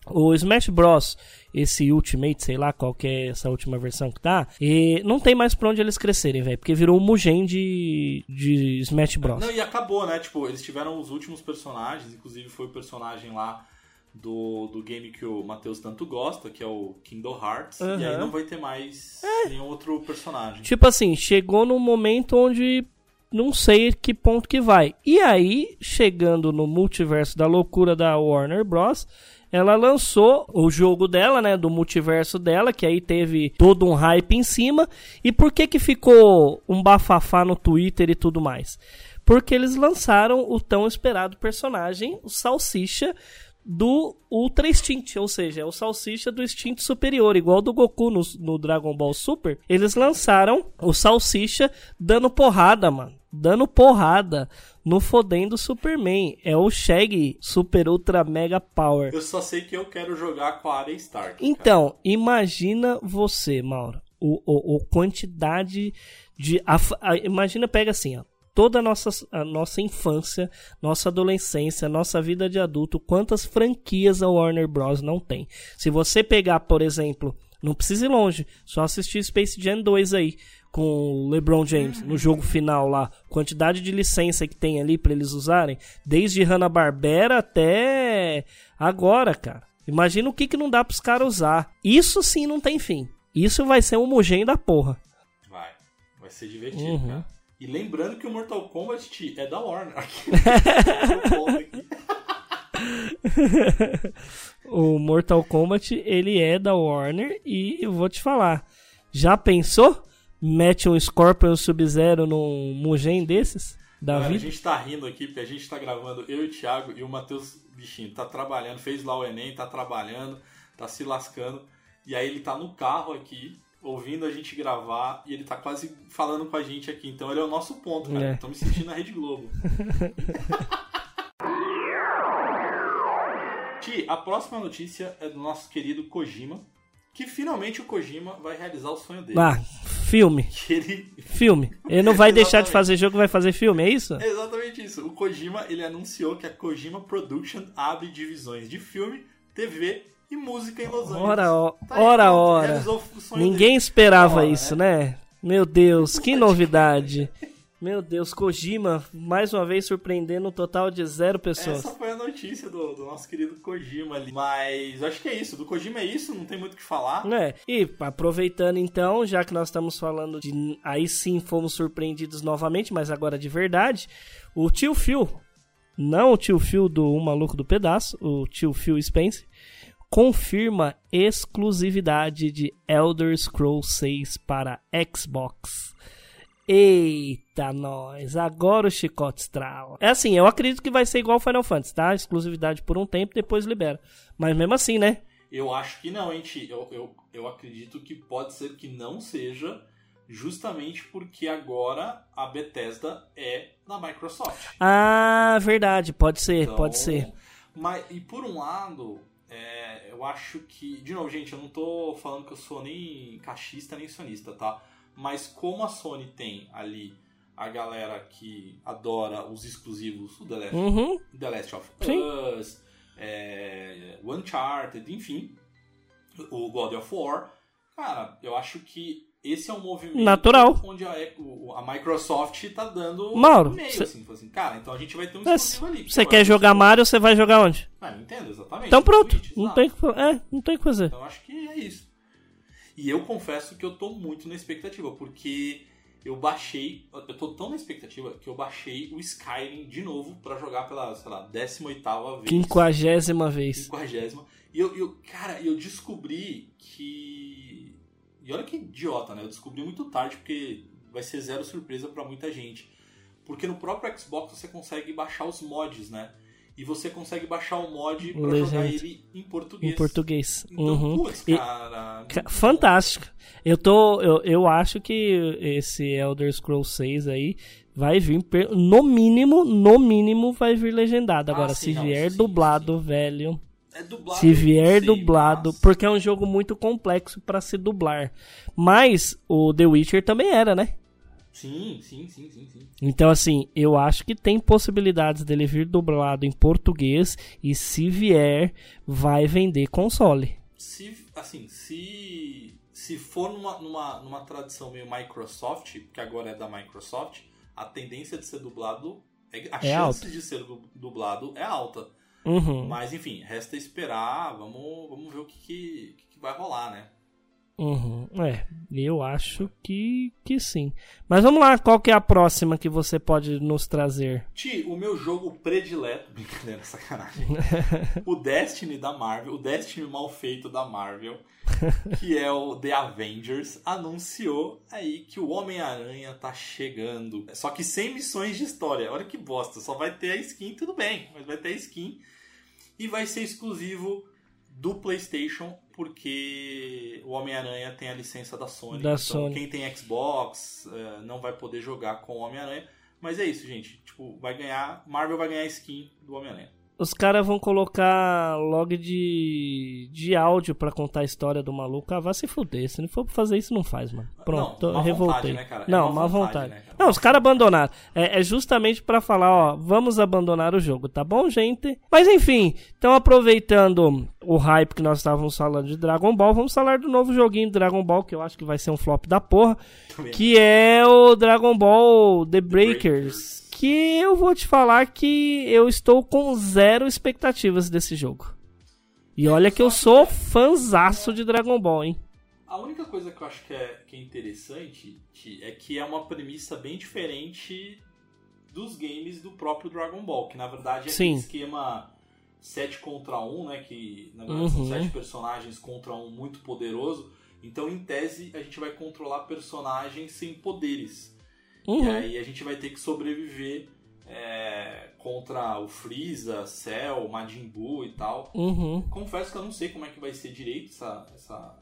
O Smash Bros, esse Ultimate, sei lá qual que é essa última versão que tá, e não tem mais pra onde eles crescerem, velho. Porque virou um Mugen de, de Smash Bros. Não, e acabou, né? Tipo, eles tiveram os últimos personagens, inclusive foi o personagem lá do, do game que o Matheus tanto gosta, que é o Kingdom Hearts. E aí não vai ter mais nenhum outro personagem. Tipo assim, chegou num momento onde não sei que ponto que vai. E aí, chegando no multiverso da loucura da Warner Bros., ela lançou o jogo dela, né, do multiverso dela, que aí teve todo um hype em cima. E por que que ficou um bafafá no Twitter e tudo mais? Porque eles lançaram o tão esperado personagem, o Salsicha, do Ultra Instinct, ou seja, é o Salsicha do Instinto Superior, igual do Goku no, no Dragon Ball Super. Eles lançaram o Salsicha dando porrada, mano. Dando porrada no fodendo Superman. É o Shaggy Super Ultra Mega Power. Eu só sei que eu quero jogar com a Arya Stark. cara. Então, imagina você, Mauro, o, o, o quantidade de. a a- imagina, pega assim, ó. Toda a nossa, a nossa infância, nossa adolescência, nossa vida de adulto, quantas franquias a Warner Bros. não tem. Se você pegar, por exemplo, não precisa ir longe, só assistir Space Jam 2 aí, com o LeBron James, no jogo final lá, quantidade de licença que tem ali pra eles usarem, desde Hanna-Barbera até agora, cara. Imagina o que, que não dá pros caras usar. Isso sim não tem fim. Isso vai ser um homogêneo da porra. Vai. Vai ser divertido, Uhum. cara. E lembrando que o Mortal Kombat é da Warner. Aqui. O Mortal Kombat, ele é da Warner e eu vou te falar. Já pensou? Mete um Scorpion Sub-Zero num Mugen desses? Da Galera, a gente tá rindo aqui porque a gente tá gravando, eu e o Thiago e o Matheus Bichinho. Tá trabalhando, fez lá o Enem, tá trabalhando, tá se lascando. E aí ele tá no carro aqui, ouvindo a gente gravar, e ele tá quase falando com a gente aqui. Então ele é o nosso ponto, cara. É. Tô me sentindo na Rede Globo. Ti, a próxima notícia é do nosso querido Kojima. Que finalmente o Kojima vai realizar o sonho dele. Ah, filme. Ele Filme. Ele não vai deixar de fazer jogo, vai fazer filme, é isso? É exatamente isso. O Kojima ele anunciou que a Kojima Production abre divisões de filme, TV e música em Los Angeles. Ora, ó- Tá ora, pronto, ora. realizou o sonho Ninguém dele. esperava Ora, isso, né? Meu Deus, que novidade. Meu Deus, Kojima, mais uma vez surpreendendo um total de zero pessoas. Essa foi a notícia do, do nosso querido Kojima ali. Mas acho que é isso. Do Kojima é isso, não tem muito o que falar. É, e aproveitando então, já que nós estamos falando de. Aí sim fomos surpreendidos novamente, mas agora de verdade. O tio Phil, não o tio Phil do Um Maluco do Pedaço, o tio Phil Spencer, confirma exclusividade de Elder Scrolls 6 para Xbox. Eita, nós, agora o chicote estrala. É assim, eu acredito que vai ser igual Final Fantasy, tá? Exclusividade por um tempo, depois libera. Mas mesmo assim, né? Eu acho que não, hein, Ti? Eu, eu, eu acredito que pode ser que não seja, justamente porque agora a Bethesda é da Microsoft. Ah, verdade, pode ser, Então, pode ser. Mas, e por um lado, é, eu acho que. De novo, gente, eu não tô falando que eu sou nem cachista nem sonista, tá? Mas como a Sony tem ali a galera que adora os exclusivos, o The Last, Uhum. The Last of. Us, é, Uncharted, enfim, o God of War, cara, eu acho que esse é um movimento Natural. onde a, a Microsoft tá dando Mauro, meio, cê- assim, assim, cara, então a gente vai ter um É, ali. Você quer jogar. Mario, você vai jogar onde? Ah, não entendo, exatamente. Então pronto, Switch, não tem, o que- é, não tem o que fazer. Então acho que é isso. E eu confesso que eu tô muito na expectativa, porque eu baixei, eu tô tão na expectativa que eu baixei o Skyrim de novo pra jogar pela, sei lá, 18ª vez. Quinquagésima vez. Quinquagésima. E eu, eu, cara, eu descobri que. E olha que idiota, né? Eu descobri muito tarde, porque vai ser zero surpresa pra muita gente. Porque no próprio Xbox você consegue baixar os mods, né? E você consegue baixar o mod pra jogar Legenda. ele em português. Em português. Então, Uhum. putz, E- cara. Ca- Fantástico. Eu tô. Eu, eu acho que esse Elder Scrolls 6 aí vai vir. No mínimo, no mínimo, vai vir legendado. Ah, Agora, sim, se não, vier sim, dublado, velho. É dublado, Se vier dublado. Porque é um jogo muito complexo pra se dublar. Mas o The Witcher também era, né? Sim, sim, sim, sim, sim. Então, assim, eu acho que tem possibilidades dele vir dublado em português. E se vier, vai vender console. Se, assim, se, se for numa, numa, numa tradição meio Microsoft, que agora é da Microsoft, a tendência de ser dublado, é, a É chance alta. de ser du- dublado é alta. Uhum. Mas, enfim, resta esperar, vamos, vamos ver o que, que, que vai rolar, né? Uhum, é, eu acho que, que sim. Mas vamos lá, qual que é a próxima que você pode nos trazer? Ti, o meu jogo predileto, brincadeira, sacanagem. o Destiny da Marvel, o Destiny mal feito da Marvel, que é o The Avengers, anunciou aí que o Homem-Aranha tá chegando. Só que sem missões de história. Olha que bosta, só vai ter a skin, tudo bem, mas vai ter a skin. E vai ser exclusivo do PlayStation, porque o Homem-Aranha tem a licença da Sony. Da então, Sony. quem tem Xbox eh, não vai poder jogar com o Homem-Aranha. Mas é isso, gente. Tipo, vai ganhar. Marvel vai ganhar skin do Homem-Aranha. Os caras vão colocar log de, de áudio pra contar a história do maluco. Ah, vai se fuder. Se não for pra fazer isso, não faz, mano. Pronto, Não, tô má revoltei. vontade, né, cara? É Não, má vontade, vontade. né, cara? Não, os caras abandonaram. É, é justamente pra falar, ó, vamos abandonar o jogo, tá bom, gente? Mas enfim, então aproveitando o hype que nós estávamos falando de Dragon Ball, vamos falar do novo joguinho de Dragon Ball, que eu acho que vai ser um flop da porra, que é o Dragon Ball The Breakers. Breakers. Que eu vou te falar que eu estou com zero expectativas desse jogo. E olha que eu sou fanzaço de Dragon Ball, hein? A única coisa que eu acho que é, que é interessante é que é uma premissa bem diferente dos games do próprio Dragon Ball, que na verdade é Sim. aquele esquema 7 contra 1, né? Que na verdade são Uhum. 7 personagens contra um muito poderoso. Então, em tese, a gente vai controlar personagens sem poderes. E Uhum. aí a gente vai ter que sobreviver é, contra o Freeza, Cell, Majin Buu e tal. Uhum. Confesso que eu não sei como é que vai ser direito essa, essa,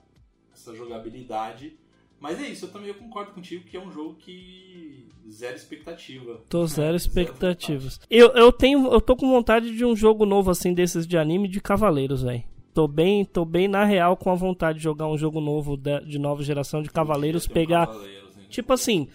essa jogabilidade. Mas é isso, eu também concordo contigo que é um jogo que. zero expectativa. Tô É, zero expectativas. Eu, eu tenho. Eu tô com vontade de um jogo novo assim desses de anime de cavaleiros, velho. Tô bem, tô bem na real com a vontade de jogar um jogo novo da- de nova geração de cavaleiros, ter um pegar Cavaleiros? Tipo assim,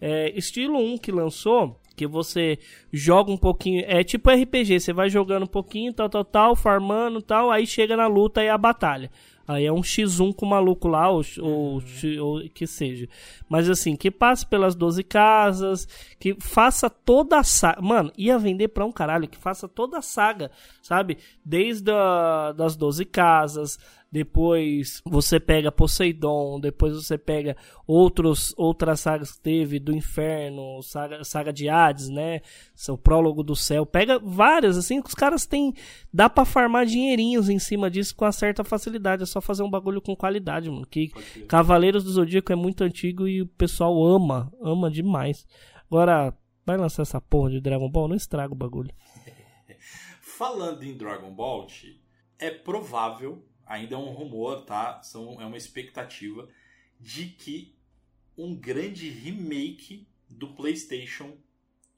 é, estilo 1 que lançou, que você joga um pouquinho, é tipo RPG, você vai jogando um pouquinho, tal, tal, tal, farmando, tal, aí chega na luta e a batalha. Aí é um X1 com o maluco lá, ou, ou, ou que seja. Mas assim, que passe pelas 12 casas, que faça toda a saga. Mano, ia vender pra um caralho, que faça toda a saga, sabe? Desde a, das 12 casas, depois você pega Poseidon, depois você pega outros outras sagas que teve do inferno, saga, saga de Hades, né? Seu prólogo do céu, pega várias assim, que os caras têm dá pra farmar dinheirinhos em cima disso com uma certa facilidade, é só fazer um bagulho com qualidade, mano. Que. Cavaleiros do Zodíaco é muito antigo e o pessoal ama, ama demais. Agora, vai lançar essa porra de Dragon Ball, não estraga o bagulho. Falando em Dragon Ball, é provável, ainda é um rumor, tá? São, é uma expectativa de que um grande remake do PlayStation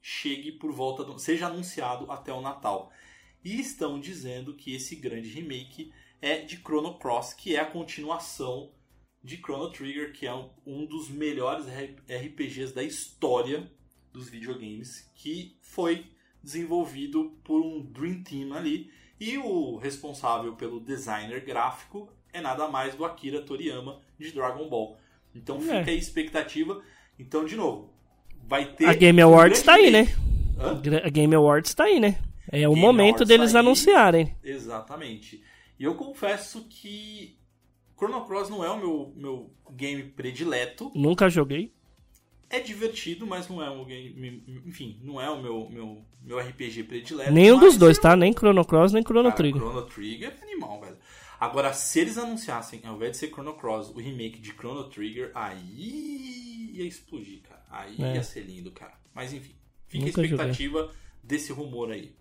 chegue por volta do, seja anunciado até o Natal. E estão dizendo que esse grande remake é de Chrono Cross, que é a continuação de Chrono Trigger, que é um, um dos melhores RPGs da história dos videogames, que foi desenvolvido por um Dream Team ali. E o responsável pelo designer gráfico é nada mais do Akira Toriyama de Dragon Ball. Então fica É. aí a expectativa. Então, de novo, vai ter. A Game um Awards grande tá aí, né? Hã? A Game Awards tá aí, né? É o Game momento Awards deles tá anunciarem. Exatamente. E eu confesso que Chrono Cross não é o meu, meu game predileto. Nunca joguei. É divertido, mas não é um game. Enfim, não é o meu, meu, meu RPG predileto. Nenhum dos dois, eu- tá? Nem Chrono Cross, nem Chrono Cara, Trigger. Chrono Trigger é animal, velho. Agora, se eles anunciassem, ao invés de ser Chrono Cross, o remake de Chrono Trigger, aí ia explodir, cara. Aí É. ia ser lindo, cara. Mas enfim, fica Nunca a expectativa desse rumor aí.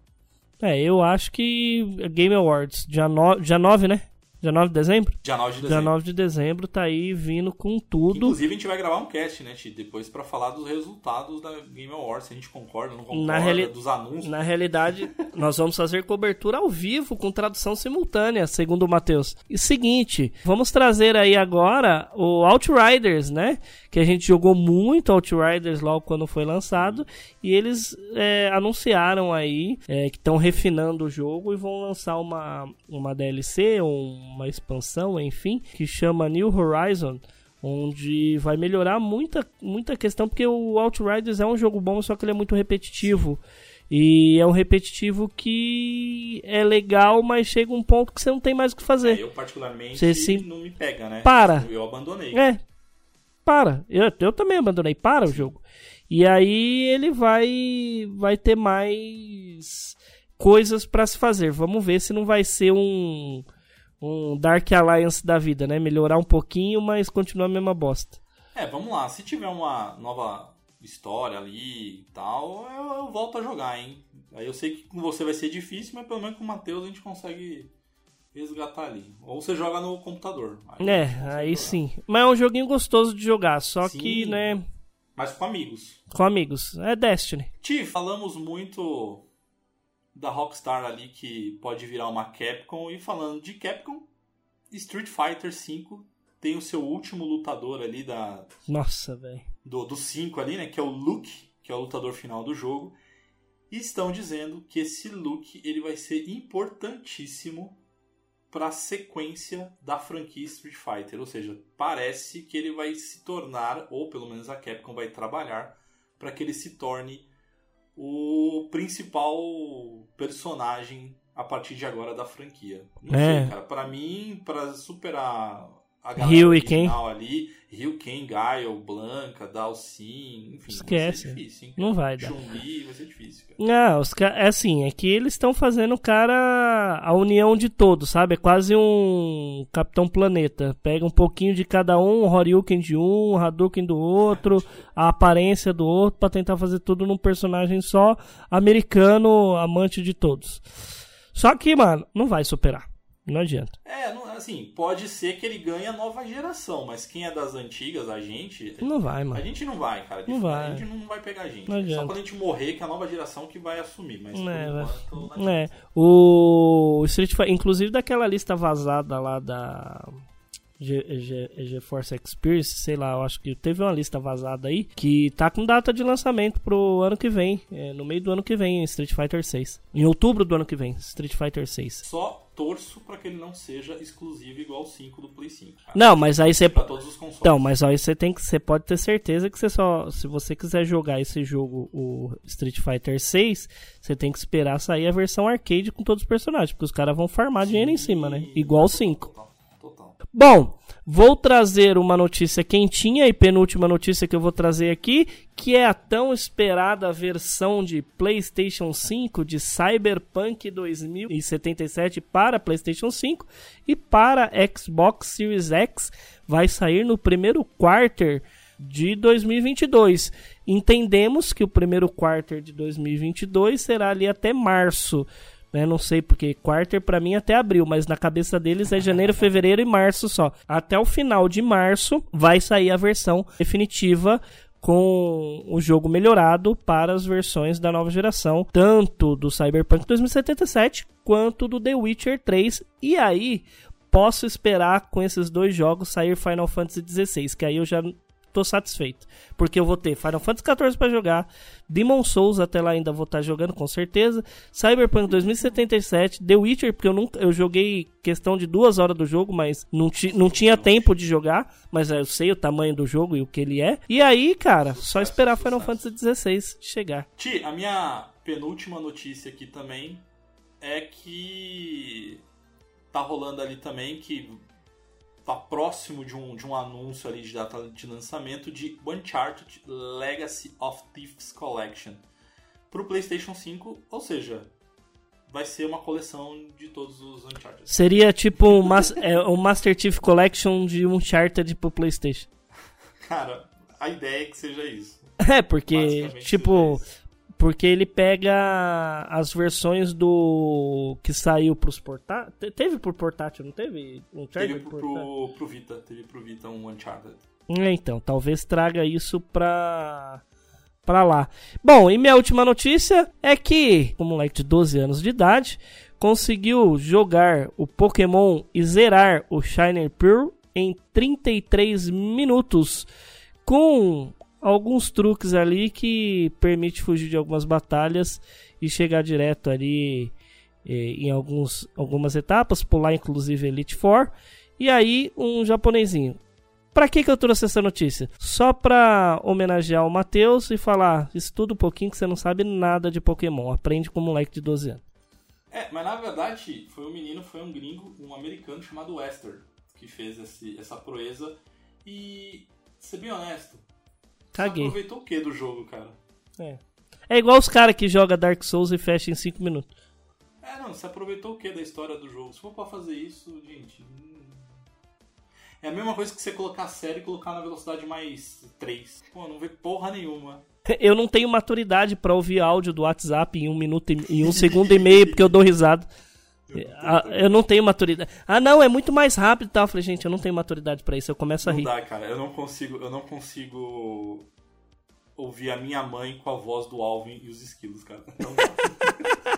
É, eu acho que Game Awards, dia, no... dia 9, né? Dia 9 de dezembro? Dia 9 de Dia dezembro. 9 de dezembro tá aí vindo com tudo. Inclusive, a gente vai gravar um cast, né, Ti? Depois pra falar dos resultados da Game Awards, se a gente concorda, não concorda, Na reali- dos anúncios. Na realidade, nós vamos fazer cobertura ao vivo com tradução simultânea, segundo o Matheus. E seguinte, vamos trazer aí agora o Outriders, né? Que a gente jogou muito Outriders logo quando foi lançado. E eles é, anunciaram aí é, que estão refinando o jogo e vão lançar uma, uma DLC, uma expansão, enfim, que chama New Horizon onde vai melhorar muita, muita questão, porque o Outriders é um jogo bom, só que ele é muito repetitivo. E é um repetitivo que é legal, mas chega um ponto que você não tem mais o que fazer. É, eu, particularmente, Você se- não me pega, né? Para. Eu abandonei. É, para. Eu, eu também abandonei. Para o jogo. E aí ele vai, vai ter mais coisas pra se fazer. Vamos ver se não vai ser um, um Dark Alliance da vida, né? Melhorar um pouquinho, mas continuar a mesma bosta. É, vamos lá. Se tiver uma nova história ali e tal, eu, eu volto a jogar, hein? Aí eu sei que com você vai ser difícil, mas pelo menos com o Matheus a gente consegue resgatar ali. Ou você joga no computador. Aí É, aí jogar. sim. Mas é um joguinho gostoso de jogar, só Sim. que, né, Mas com amigos. com amigos. É Destiny. Ti, falamos muito da Rockstar ali que pode virar uma Capcom. E falando de Capcom, Street Fighter V tem o seu último lutador ali da, Nossa, velho. do, do 5 ali, né? Que é o Luke, que é o lutador final do jogo. E estão dizendo que esse Luke ele vai ser importantíssimo para a sequência da franquia Street Fighter. Ou seja, parece que ele vai se tornar, ou pelo menos a Capcom vai trabalhar, para que ele se torne o principal personagem a partir de agora da franquia. Não É. sei, cara. Pra mim, pra superar a galera Ryu e original ali, Ryu, Ken, Gaio, Blanca, Dalsin, enfim, Esquece. vai ser difícil? Não vai dar. Chun-Li, vai ser difícil, cara. Não, os ca- é assim, é que eles estão fazendo o cara a união de todos, sabe? É quase um Capitão Planeta. Pega um pouquinho de cada um, o Horyuken de um, o Hadouken do outro, a aparência do outro, pra tentar fazer tudo num personagem só, americano, amante de todos. Só que, mano, não vai superar. Não adianta. É, não- assim, pode ser que ele ganhe a nova geração, mas quem é das antigas, a gente, Não vai, a mano. gente não vai, cara. Não vai. A gente não vai pegar a gente. Não Só quando a gente morrer que é a nova geração que vai assumir, mas É, vai- enquanto... não É, o Street Fighter, inclusive daquela lista vazada lá da Ge- GeForce Experience, sei lá, eu acho que teve uma lista vazada aí que tá com data de lançamento pro ano que vem, é, no meio do ano que vem, Street Fighter 6. Em outubro do ano que vem, Street Fighter 6. Só torço pra que ele não seja exclusivo igual o 5 do Play 5. cara. Não, mas aí você Pra todos os consoles. Então, mas aí você tem que, você pode ter certeza que você só, se você quiser jogar esse jogo, o Street Fighter 6, você tem que esperar sair a versão arcade com todos os personagens, porque os caras vão farmar dinheiro em cima, né? Igual o 5. Bom, vou trazer uma notícia quentinha e penúltima notícia que eu vou trazer aqui, que é a tão esperada versão de PlayStation 5 de Cyberpunk 2077 para PlayStation 5 e para Xbox Series X vai sair no primeiro quarter de 2022. Entendemos que o primeiro quarter de 2022 será ali até março né? Não sei porque quarter para mim até abril, mas na cabeça deles é janeiro, fevereiro e março só. Até o final de março vai sair a versão definitiva com o jogo melhorado para as versões da nova geração, tanto do Cyberpunk 2077 quanto do The Witcher 3. E aí, posso esperar com esses dois jogos sair Final Fantasy XVI, que aí eu já tô satisfeito. Porque eu vou ter Final Fantasy XIV para jogar, Demon Souls até lá ainda vou estar tá jogando com certeza, Cyberpunk 2077, The Witcher, porque eu nunca eu joguei questão de duas horas do jogo, mas não, ti, não tinha tempo de jogar, mas eu sei o tamanho do jogo e o que ele é. E aí, cara, só esperar Final Fantasy XVI chegar. Ti, a minha penúltima notícia aqui também é que tá rolando ali também que tá próximo de um, de um anúncio ali de data de lançamento de Uncharted Legacy of Thieves Collection pro PlayStation 5, ou seja, vai ser uma coleção de todos os Uncharted. Seria tipo o um, é, um Master Chief Collection de Uncharted pro PlayStation. Cara, a ideia é que seja isso. É, porque, tipo, porque ele pega as versões do. que saiu pros portáteis. Teve pro portátil, não teve? Um teve pro, pro, pro, Vita, teve pro Vita um Uncharted. É, então, talvez traga isso pra. pra lá. Bom, e minha última notícia é que um moleque de 12 anos de idade conseguiu jogar o Pokémon e zerar o Shiner Pearl em 33 minutos com alguns truques ali que permite fugir de algumas batalhas e chegar direto ali eh, em alguns, algumas etapas, pular inclusive Elite Four. E aí um japonesinho. Pra que, que eu trouxe essa notícia? Só pra homenagear o Matheus e falar: estuda um pouquinho que você não sabe nada de Pokémon. Aprende com um moleque de 12 anos. É, mas na verdade foi um menino, foi um gringo, um americano chamado Wester, que fez esse, essa proeza. E, ser bem honesto, Caguei. Você aproveitou o que do jogo, cara? É. É igual os caras que jogam Dark Souls e fecha em 5 minutos. É, não, você aproveitou o que da história do jogo? Se for pra fazer isso, gente. Hum... É a mesma coisa que você colocar a série e colocar na velocidade mais 3. Pô, não vê porra nenhuma. Eu não tenho maturidade para ouvir áudio do WhatsApp em um minuto e, em um segundo e meio porque eu dou risada. Eu não tenho maturidade. Ah, não, é muito mais rápido e tal. Eu falei, gente, eu não tenho maturidade para isso. Eu começo a rir. Não dá, cara. Eu não consigo, eu não consigo ouvir a minha mãe com a voz do Alvin e os esquilos, cara. Não dá.